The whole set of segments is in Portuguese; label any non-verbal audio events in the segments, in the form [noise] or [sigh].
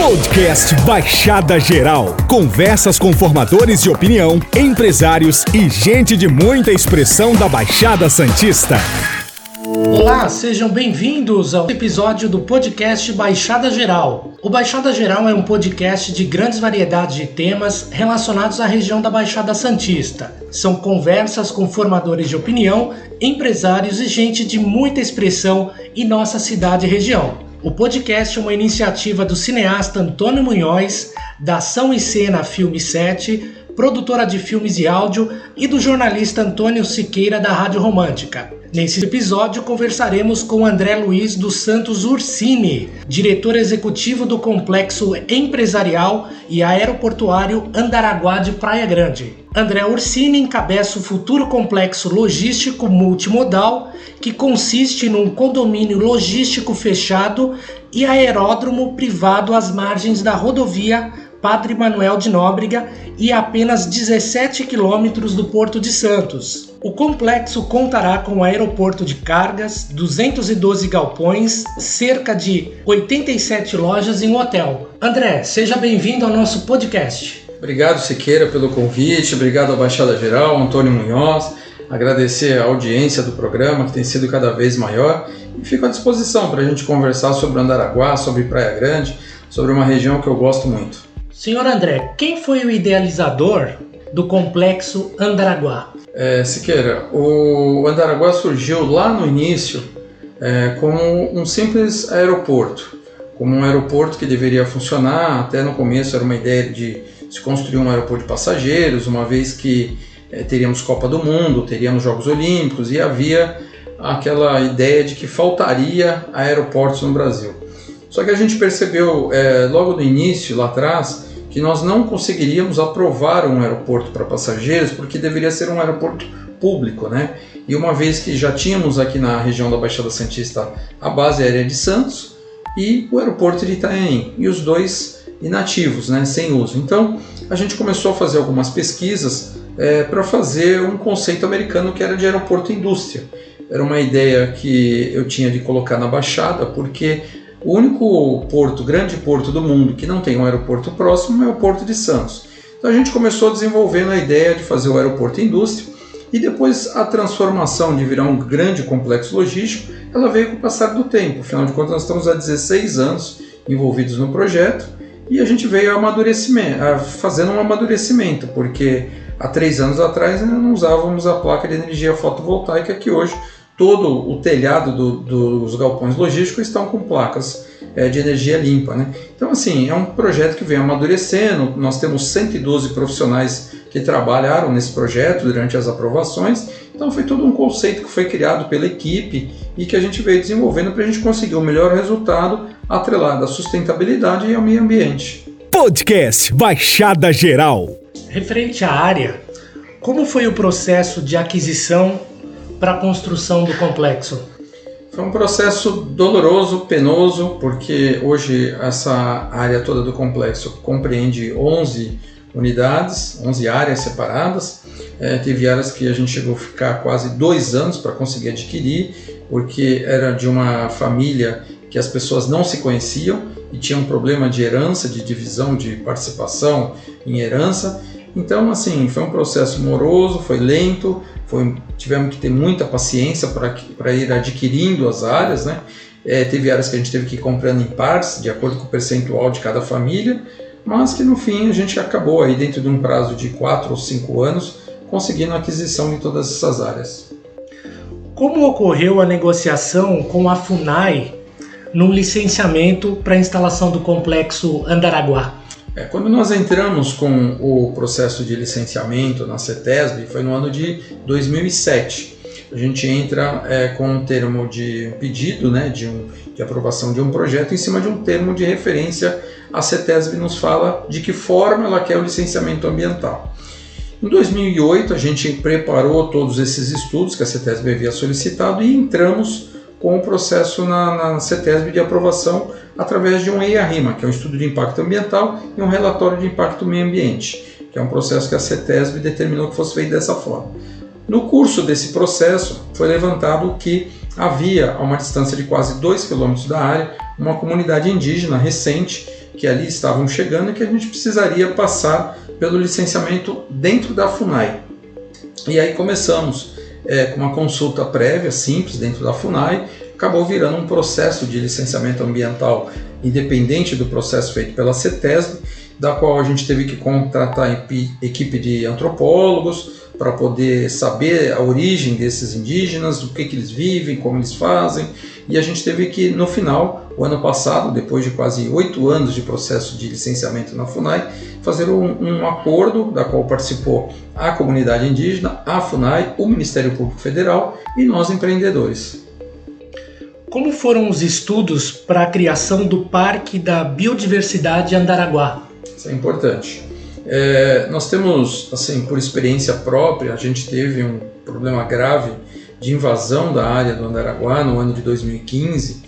Podcast Baixada Geral. Conversas com formadores de opinião, empresários e gente de muita expressão da Baixada Santista. Olá, sejam bem-vindos ao episódio do podcast Baixada Geral. O Baixada Geral é um podcast de grandes variedades de temas relacionados à região da Baixada Santista. São conversas com formadores de opinião, empresários e gente de muita expressão em nossa cidade e região. O podcast é uma iniciativa do cineasta Antônio Munhoz, da Ação e Cena Filme 7, produtora de filmes e áudio, e do jornalista Antônio Siqueira da Rádio Romântica. Nesse episódio conversaremos com André Luiz dos Santos Ursini, diretor executivo do complexo empresarial e aeroportuário Andaraguá de Praia Grande. André Ursini encabeça o futuro complexo logístico multimodal, que consiste num condomínio logístico fechado e aeródromo privado às margens da rodovia Padre Manuel de Nóbrega e a apenas 17 quilômetros do Porto de Santos. O complexo contará com aeroporto de cargas, 212 galpões, cerca de 87 lojas e um hotel. André, seja bem-vindo ao nosso podcast. Obrigado, Siqueira, pelo convite, obrigado à Baixada Geral, Antônio Munhoz, agradecer a audiência do programa, que tem sido cada vez maior, e fico à disposição para a gente conversar sobre Andaraguá, sobre Praia Grande, sobre uma região que eu gosto muito. Senhor André, quem foi o idealizador do complexo Andaraguá? É, Siqueira, o Andaraguá surgiu lá no início é, como um simples aeroporto, como um aeroporto que deveria funcionar, até no começo era uma ideia de se construiu um aeroporto de passageiros, uma vez que é, teríamos Copa do Mundo, teríamos Jogos Olímpicos e havia aquela ideia de que faltaria aeroportos no Brasil. Só que a gente percebeu é, logo no início, lá atrás, que nós não conseguiríamos aprovar um aeroporto para passageiros porque deveria ser um aeroporto público, né? E uma vez que já tínhamos aqui na região da Baixada Santista a base aérea de Santos e o aeroporto de Itanhaém, e os dois inativos, né, sem uso. Então a gente começou a fazer algumas pesquisas é, para fazer um conceito americano que era de aeroporto indústria. Era uma ideia que eu tinha de colocar na Baixada, porque o único porto, grande porto do mundo que não tem um aeroporto próximo é o Porto de Santos. Então a gente começou desenvolvendo a ideia de fazer o aeroporto indústria e depois a transformação de virar um grande complexo logístico, ela veio com o passar do tempo. Afinal de contas, nós estamos há 16 anos envolvidos no projeto e a gente veio amadurecimento, fazendo um amadurecimento, porque há três anos atrás ainda não usávamos a placa de energia fotovoltaica que hoje todo o telhado do, dos galpões logísticos estão com placas é, de energia limpa. Né? Então, assim, é um projeto que vem amadurecendo. Nós temos 112 profissionais que trabalharam nesse projeto durante as aprovações. Então, foi todo um conceito que foi criado pela equipe e que a gente veio desenvolvendo para a gente conseguir o melhor resultado atrelado à sustentabilidade e ao meio ambiente. Podcast Baixada Geral. Referente à área, como foi o processo de aquisição para a construção do complexo? Foi um processo doloroso, penoso, porque hoje essa área toda do complexo compreende 11 unidades, 11 áreas separadas. É, teve áreas que a gente chegou a ficar quase dois anos para conseguir adquirir, porque era de uma família que as pessoas não se conheciam e tinha um problema de herança, de divisão de participação em herança. Então, assim, foi um processo moroso, foi lento, foi, tivemos que ter muita paciência para ir adquirindo as áreas, né? É, teve áreas que a gente teve que ir comprando em partes, de acordo com o percentual de cada família, mas que no fim a gente acabou aí dentro de um prazo de 4 ou 5 anos conseguindo a aquisição de todas essas áreas. Como ocorreu a negociação com a FUNAI no licenciamento para a instalação do complexo Andaraguá? É, quando nós entramos com o processo de licenciamento na CETESB, foi no ano de 2007. A gente entra é, com um termo de pedido né, de, um, de aprovação de um projeto em cima de um termo de referência. A CETESB nos fala de que forma ela quer o licenciamento ambiental. Em 2008, a gente preparou todos esses estudos que a CETESB havia solicitado e entramos com o processo na, na CETESB de aprovação através de um EIA-RIMA, que é um estudo de impacto ambiental, e um relatório de impacto meio ambiente, que é um processo que a CETESB determinou que fosse feito dessa forma. No curso desse processo, foi levantado que havia, a uma distância de quase 2 km da área, uma comunidade indígena recente que ali estavam chegando e que a gente precisaria passar pelo licenciamento dentro da FUNAI. E aí começamos é, com uma consulta prévia, simples, dentro da FUNAI, acabou virando um processo de licenciamento ambiental independente do processo feito pela CETESB, da qual a gente teve que contratar equipe de antropólogos para poder saber a origem desses indígenas, o que, que eles vivem, como eles fazem, e a gente teve que, no final, o ano passado, depois de quase oito anos de processo de licenciamento na FUNAI, fazer um, um, acordo da qual participou a comunidade indígena, a FUNAI, o Ministério Público Federal e nós empreendedores. Como foram os estudos para a criação do Parque da Biodiversidade Andaraguá? Isso é importante. É, nós temos, assim, por experiência própria, a gente teve um problema grave de invasão da área do Andaraguá no ano de 2015,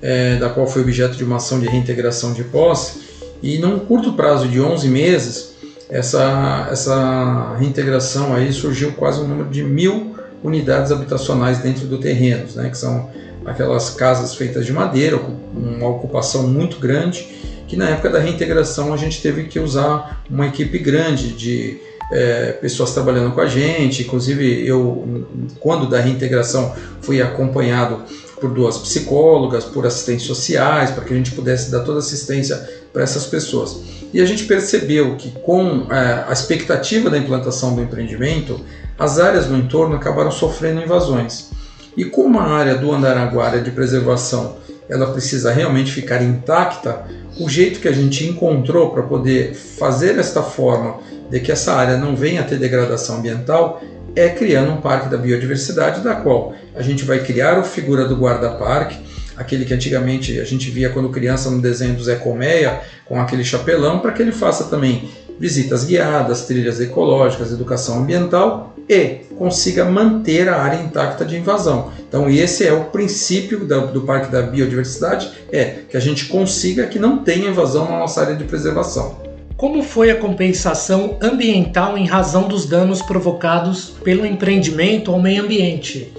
é, da qual foi objeto de uma ação de reintegração de posse, e num curto prazo de 11 meses, essa, essa reintegração aí surgiu quase um número de mil unidades habitacionais dentro do terreno, né, que são aquelas casas feitas de madeira, uma ocupação muito grande, que na época da reintegração a gente teve que usar uma equipe grande de é, pessoas trabalhando com a gente, inclusive eu, quando da reintegração, fui acompanhado por duas psicólogas, por assistentes sociais, para que a gente pudesse dar toda assistência para essas pessoas. E a gente percebeu que com é, a expectativa da implantação do empreendimento, as áreas no entorno acabaram sofrendo invasões. E como a área do Andaraguara de preservação ela precisa realmente ficar intacta, o jeito que a gente encontrou para poder fazer esta forma de que essa área não venha a ter degradação ambiental é criando um parque da biodiversidade, da qual a gente vai criar a figura do guarda-parque, aquele que antigamente a gente via quando criança no desenho do Zé Colmeia, com aquele chapelão, para que ele faça também visitas guiadas, trilhas ecológicas, educação ambiental e consiga manter a área intacta de invasão. Então esse é o princípio do Parque da Biodiversidade, é que a gente consiga que não tenha invasão na nossa área de preservação. Como foi a compensação ambiental em razão dos danos provocados pelo empreendimento ao meio ambiente?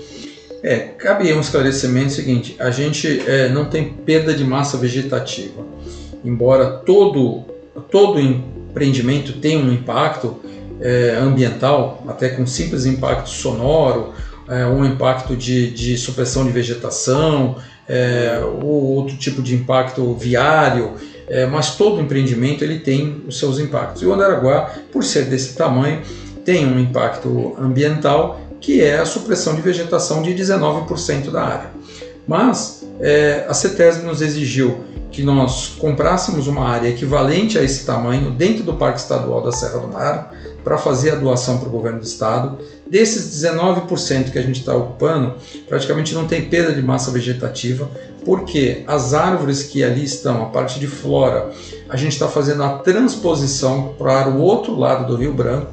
É, cabe um esclarecimento seguinte: a gente é, não tem perda de massa vegetativa, embora todo todo empreendimento tenha um impacto, é, ambiental, até com simples impacto sonoro, é, um impacto de, de supressão de vegetação, é, ou outro tipo de impacto viário, é, mas todo empreendimento ele tem os seus impactos. E o Andaraguá, por ser desse tamanho, tem um impacto ambiental que é a supressão de vegetação de 19% da área. Mas é, a CETESB nos exigiu que nós comprássemos uma área equivalente a esse tamanho dentro do Parque Estadual da Serra do Mar, para fazer a doação para o governo do estado. Desses 19% que a gente está ocupando, praticamente não tem perda de massa vegetativa, porque as árvores que ali estão, a parte de flora, a gente está fazendo a transposição para o outro lado do Rio Branco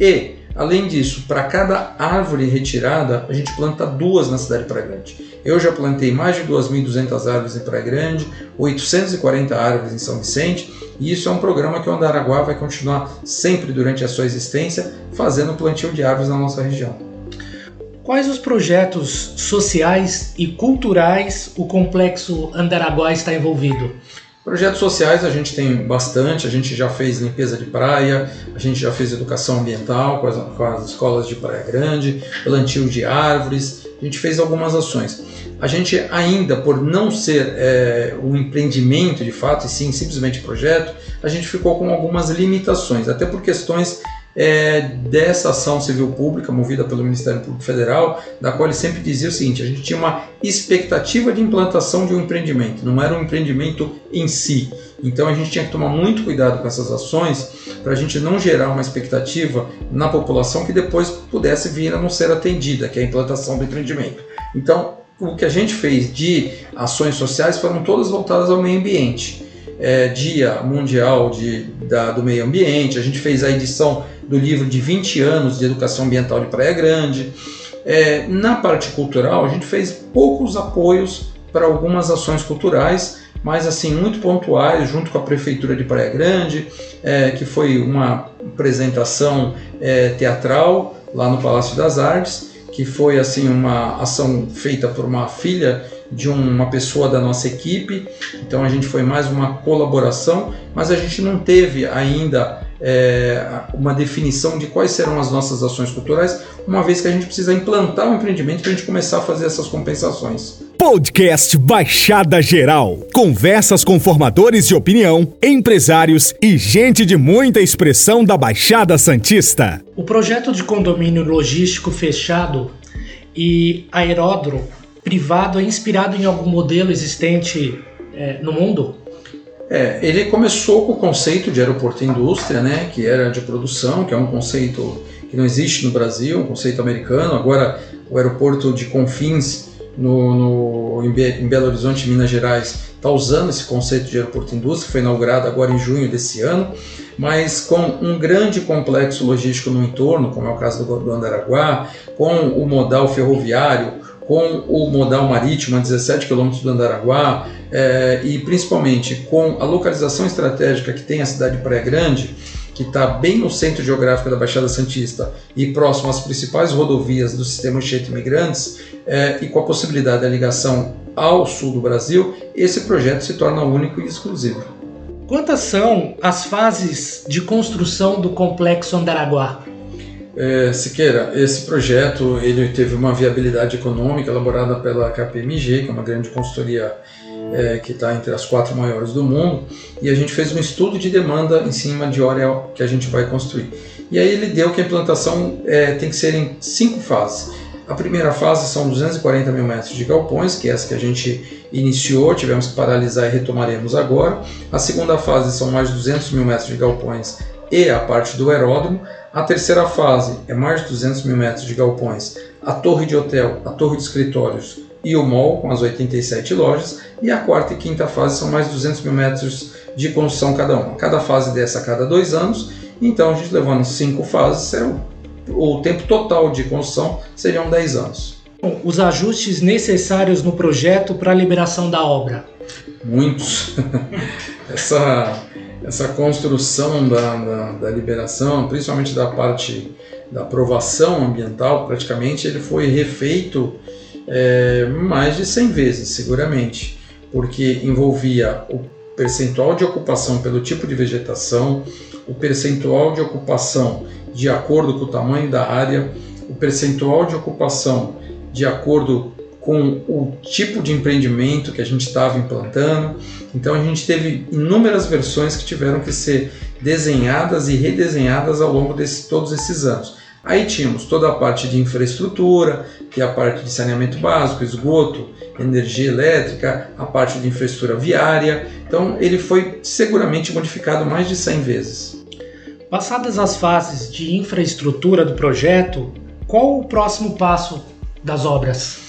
e Além disso, para cada árvore retirada, a gente planta duas na cidade de Praia Grande. Eu já plantei mais de 2.200 árvores em Praia Grande, 840 árvores em São Vicente, e isso é um programa que o Andaraguá vai continuar sempre durante a sua existência fazendo plantio de árvores na nossa região. Quais os projetos sociais e culturais o complexo Andaraguá está envolvido? Projetos sociais a gente tem bastante, a gente já fez limpeza de praia, a gente já fez educação ambiental com as, com as escolas de Praia Grande, plantio de árvores, a gente fez algumas ações. A gente ainda, por não ser é, um empreendimento de fato, e sim simplesmente projeto, a gente ficou com algumas limitações, até por questões é, dessa ação civil pública movida pelo Ministério Público Federal, da qual ele sempre dizia o seguinte: a gente tinha uma expectativa de implantação de um empreendimento, não era um empreendimento em si. Então a gente tinha que tomar muito cuidado com essas ações para a gente não gerar uma expectativa na população que depois pudesse vir a não ser atendida, que é a implantação do empreendimento. Então o que a gente fez de ações sociais foram todas voltadas ao meio ambiente. É, Dia Mundial de, da, do Meio Ambiente, a gente fez a edição do livro de 20 anos de educação ambiental de Praia Grande. É, na parte cultural, a gente fez poucos apoios para algumas ações culturais, mas assim muito pontuais, junto com a prefeitura de Praia Grande, é, que foi uma apresentação é, teatral lá no Palácio das Artes, que foi assim uma ação feita por uma filha de uma pessoa da nossa equipe, então a gente foi mais uma colaboração, mas a gente não teve ainda é, uma definição de quais serão as nossas ações culturais, uma vez que a gente precisa implantar o um empreendimento para a gente começar a fazer essas compensações. Podcast Baixada Geral. Conversas com formadores de opinião, empresários e gente de muita expressão da Baixada Santista. O projeto de condomínio logístico fechado e aeródromo privado é inspirado em algum modelo existente é, no mundo? É, ele começou com o conceito de aeroporto indústria, né, que era de produção, que é um conceito que não existe no Brasil, um conceito americano. Agora, o aeroporto de Confins, no, no em, Be em Belo Horizonte, Minas Gerais, está usando esse conceito de aeroporto indústria, foi inaugurado agora em junho desse ano, mas com um grande complexo logístico no entorno, como é o caso do, do Andaraguá, com o modal ferroviário, com o modal marítimo a 17 quilômetros do Andaraguá é, e principalmente com a localização estratégica que tem a cidade de Praia Grande, que está bem no centro geográfico da Baixada Santista e próximo às principais rodovias do sistema Anchieta Imigrantes, é, e com a possibilidade da ligação ao sul do Brasil, esse projeto se torna único e exclusivo. Quantas são as fases de construção do complexo Andaraguá? É, Siqueira, esse projeto ele teve uma viabilidade econômica elaborada pela KPMG, que é uma grande consultoria é, que está entre as quatro maiores do mundo, e a gente fez um estudo de demanda em cima de área que a gente vai construir. E aí ele deu que a implantação é, tem que ser em cinco fases. A primeira fase são 240 mil metros de galpões, que é essa que a gente iniciou, tivemos que paralisar e retomaremos agora. A segunda fase são mais de 200 mil metros de galpões e a parte do aeródromo. A terceira fase é mais de 200 mil metros de galpões, a torre de hotel, a torre de escritórios e o mall com as 87 lojas. E a quarta e quinta fase são mais de 200 mil metros de construção cada uma. Cada fase dessa a cada dois anos. Então a gente levando cinco fases, o tempo total de construção seriam 10 anos. Os ajustes necessários no projeto para a liberação da obra? Muitos. [laughs] Essa essa construção da, da, da, liberação, principalmente da parte da aprovação ambiental, praticamente ele foi refeito é, mais de 100 vezes, seguramente, porque envolvia o percentual de ocupação pelo tipo de vegetação, o percentual de ocupação de acordo com o tamanho da área, o percentual de ocupação de acordo com o tipo de empreendimento que a gente estava implantando. Então a gente teve inúmeras versões que tiveram que ser desenhadas e redesenhadas ao longo de todos esses anos. Aí tínhamos toda a parte de infraestrutura, que é a parte de saneamento básico, esgoto, energia elétrica, a parte de infraestrutura viária. Então ele foi seguramente modificado mais de 100 vezes. Passadas as fases de infraestrutura do projeto, qual o próximo passo das obras?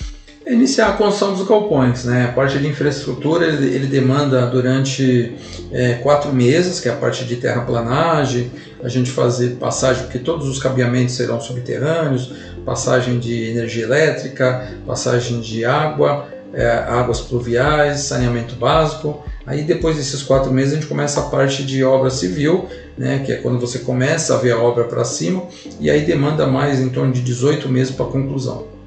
É iniciar a construção dos galpões. Né? A parte de infraestrutura ele, ele demanda durante é, quatro meses, que é a parte de terraplanagem, a gente fazer passagem, porque todos os cabeamentos serão subterrâneos, passagem de energia elétrica, passagem de água, é, águas pluviais, saneamento básico. Aí depois desses quatro meses a gente começa a parte de obra civil, né, que é quando você começa a ver a obra para cima, e aí demanda mais em torno de 18 meses para conclusão.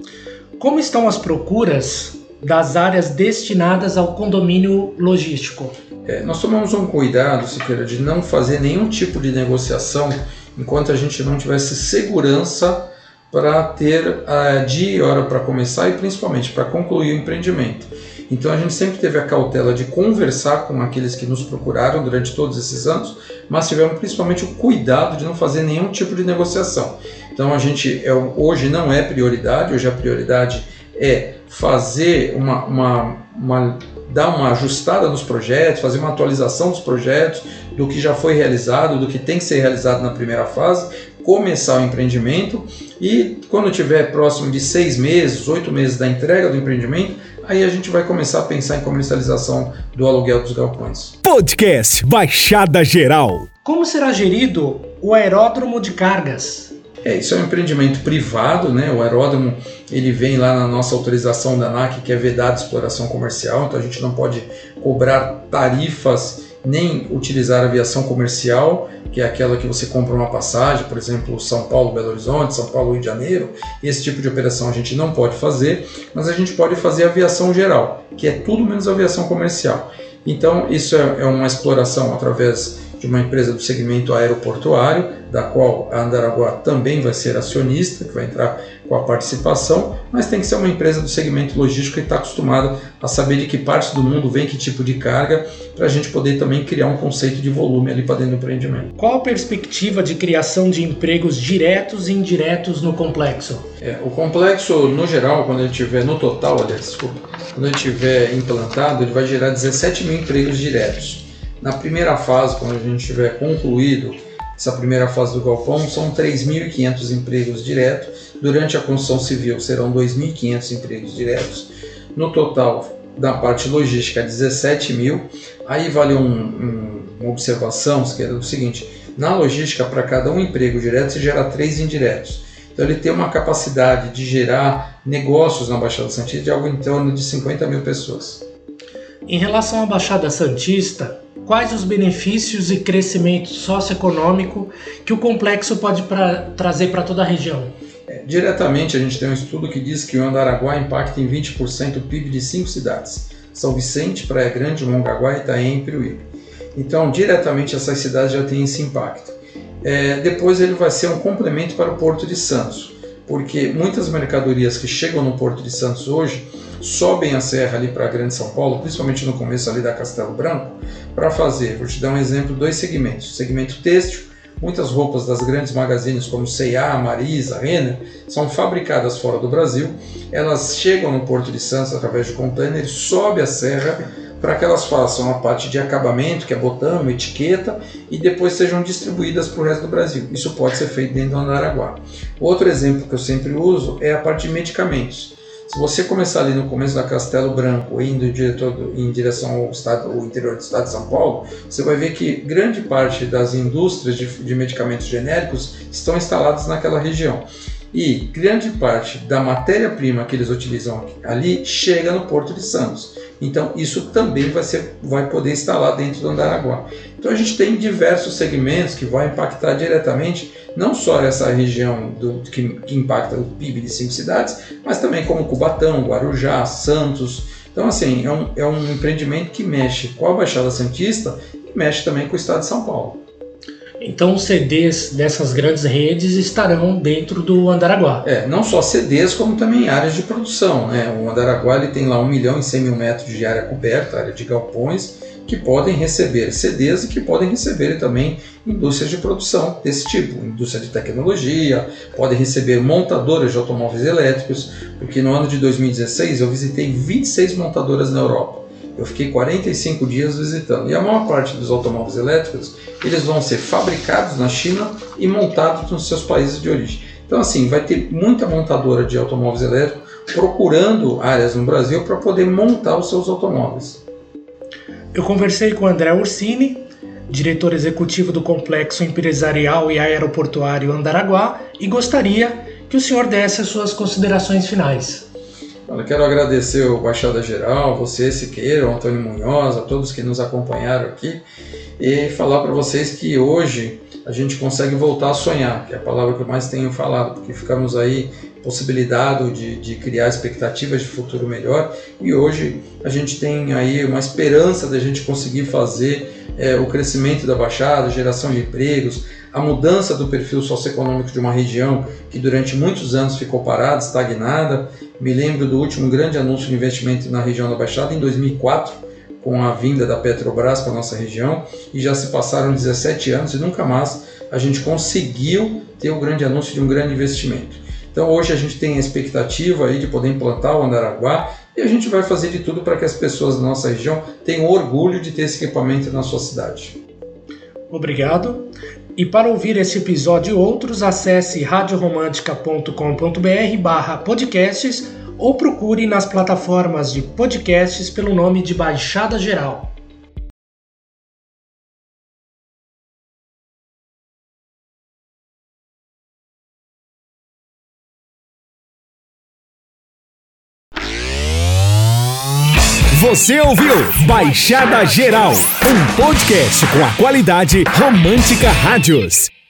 Como estão as procuras das áreas destinadas ao condomínio logístico? É, nós tomamos um cuidado, Siqueira, de não fazer nenhum tipo de negociação enquanto a gente não tivesse segurança para ter uh, dia e hora para começar e principalmente para concluir o empreendimento. Então a gente sempre teve a cautela de conversar com aqueles que nos procuraram durante todos esses anos, mas tivemos principalmente o cuidado de não fazer nenhum tipo de negociação. Então a gente é, hoje não é prioridade, hoje a prioridade é fazer uma, uma, uma dar uma ajustada nos projetos, fazer uma atualização dos projetos, do que já foi realizado, do que tem que ser realizado na primeira fase, começar o empreendimento e quando tiver próximo de seis meses, oito meses da entrega do empreendimento, aí a gente vai começar a pensar em comercialização do aluguel dos galpões. Podcast Baixada Geral. Como será gerido o aeródromo de cargas? É, isso é um empreendimento privado, né? O aeródromo ele vem lá na nossa autorização da ANAC que é vedado exploração comercial, então a gente não pode cobrar tarifas nem utilizar aviação comercial, que é aquela que você compra uma passagem, por exemplo, São Paulo, Belo Horizonte, São Paulo, Rio de Janeiro. Esse tipo de operação a gente não pode fazer, mas a gente pode fazer aviação geral, que é tudo menos aviação comercial. Então, isso é, é uma exploração através de uma empresa do segmento aeroportuário, da qual a Andaraguá também vai ser acionista, que vai entrar com a participação, mas tem que ser uma empresa do segmento logístico que está acostumada a saber de que parte do mundo vem que tipo de carga, para a gente poder também criar um conceito de volume ali para dentro do empreendimento. Qual a perspectiva de criação de empregos diretos e indiretos no complexo? É, o complexo, no geral, quando ele tiver no total, aliás, desculpa, quando ele tiver implantado, ele vai gerar 17 mil empregos diretos. Na primeira fase, quando a gente tiver concluído essa primeira fase do galpão, são 3.500 empregos diretos. Durante a construção civil serão 2.500 empregos diretos. No total, da parte logística, 17 mil. Aí vale um, um, uma observação, que é o seguinte: na logística, para cada um emprego direto, se gera três indiretos. Então ele tem uma capacidade de gerar negócios na Baixada Santista de algo em torno de 50 mil pessoas. Em relação à Baixada Santista, quais os benefícios e crescimento socioeconômico que o complexo pode pra, trazer para toda a região? É, diretamente, a gente tem um estudo que diz que o Andaraguá impacta em 20% o PIB de cinco cidades: São Vicente, Praia Grande, Mongaguá, Itaém e Piruí. Então, diretamente, essas cidades já têm esse impacto. É, depois, ele vai ser um complemento para o Porto de Santos, porque muitas mercadorias que chegam no Porto de Santos hoje sobem a serra ali para a Grande São Paulo, principalmente no começo ali da Castelo Branco, para fazer, vou te dar um exemplo, dois segmentos. Segmento têxtil, muitas roupas das grandes magazines como C&A, Marisa, Renner, são fabricadas fora do Brasil, elas chegam no Porto de Santos através de containers, sobe a serra para que elas façam a parte de acabamento, que é botão, etiqueta, e depois sejam distribuídas para o resto do Brasil. Isso pode ser feito dentro do Andaraguá. Outro exemplo que eu sempre uso é a parte de medicamentos. Se você começar ali no começo da Castelo Branco, indo em direção ao, estado, ao interior do estado de São Paulo, você vai ver que grande parte das indústrias de, de medicamentos genéricos estão instaladas naquela região. E grande parte da matéria-prima que eles utilizam ali chega no Porto de Santos. Então isso também vai, ser, vai poder instalar dentro do Andaraguá. Então a gente tem diversos segmentos que vão impactar diretamente não só essa região do, que, que impacta o PIB de cinco cidades, mas também como Cubatão, Guarujá, Santos. Então, assim, é um, é um empreendimento que mexe com a Baixada Santista e mexe também com o estado de São Paulo. Então, os CDs dessas grandes redes estarão dentro do Andaraguá. É, não só CDs, como também áreas de produção. Né? O Andaraguá ele tem lá 1 milhão e 100 mil metros de área coberta, área de galpões, que podem receber CDs e que podem receber também indústrias de produção desse tipo, indústria de tecnologia, podem receber montadoras de automóveis elétricos, porque no ano de 2016 eu visitei 26 montadoras na Europa. Eu fiquei 45 dias visitando e a maior parte dos automóveis elétricos eles vão ser fabricados na China e montados nos seus países de origem. Então assim vai ter muita montadora de automóveis elétricos procurando áreas no Brasil para poder montar os seus automóveis. Eu conversei com André Ursini, diretor executivo do Complexo Empresarial e Aeroportuário Andaraguá, e gostaria que o senhor desse as suas considerações finais. Eu quero agradecer o Baixada Geral, você, Siqueira, o Antônio Munhoz, a todos que nos acompanharam aqui, e falar para vocês que hoje a gente consegue voltar a sonhar, que é a palavra que eu mais tenho falado, porque ficamos aí possibilidade de, de criar expectativas de futuro melhor e hoje a gente tem aí uma esperança da gente conseguir fazer é, o crescimento da Baixada, geração de empregos, a mudança do perfil socioeconômico de uma região que durante muitos anos ficou parada, estagnada. Me lembro do último grande anúncio de investimento na região da Baixada em 2004, com a vinda da Petrobras para a nossa região, e já se passaram 17 anos e nunca mais a gente conseguiu ter o um grande anúncio de um grande investimento. Então hoje a gente tem a expectativa aí de poder implantar o Andaraguá e a gente vai fazer de tudo para que as pessoas da nossa região tenham orgulho de ter esse equipamento na sua cidade. Obrigado. E para ouvir esse episódio e outros, acesse radioromantica.com.br barra podcasts ou procure nas plataformas de podcasts pelo nome de Baixada Geral. Você ouviu Baixada Geral, um podcast com a qualidade Romântica Rádios.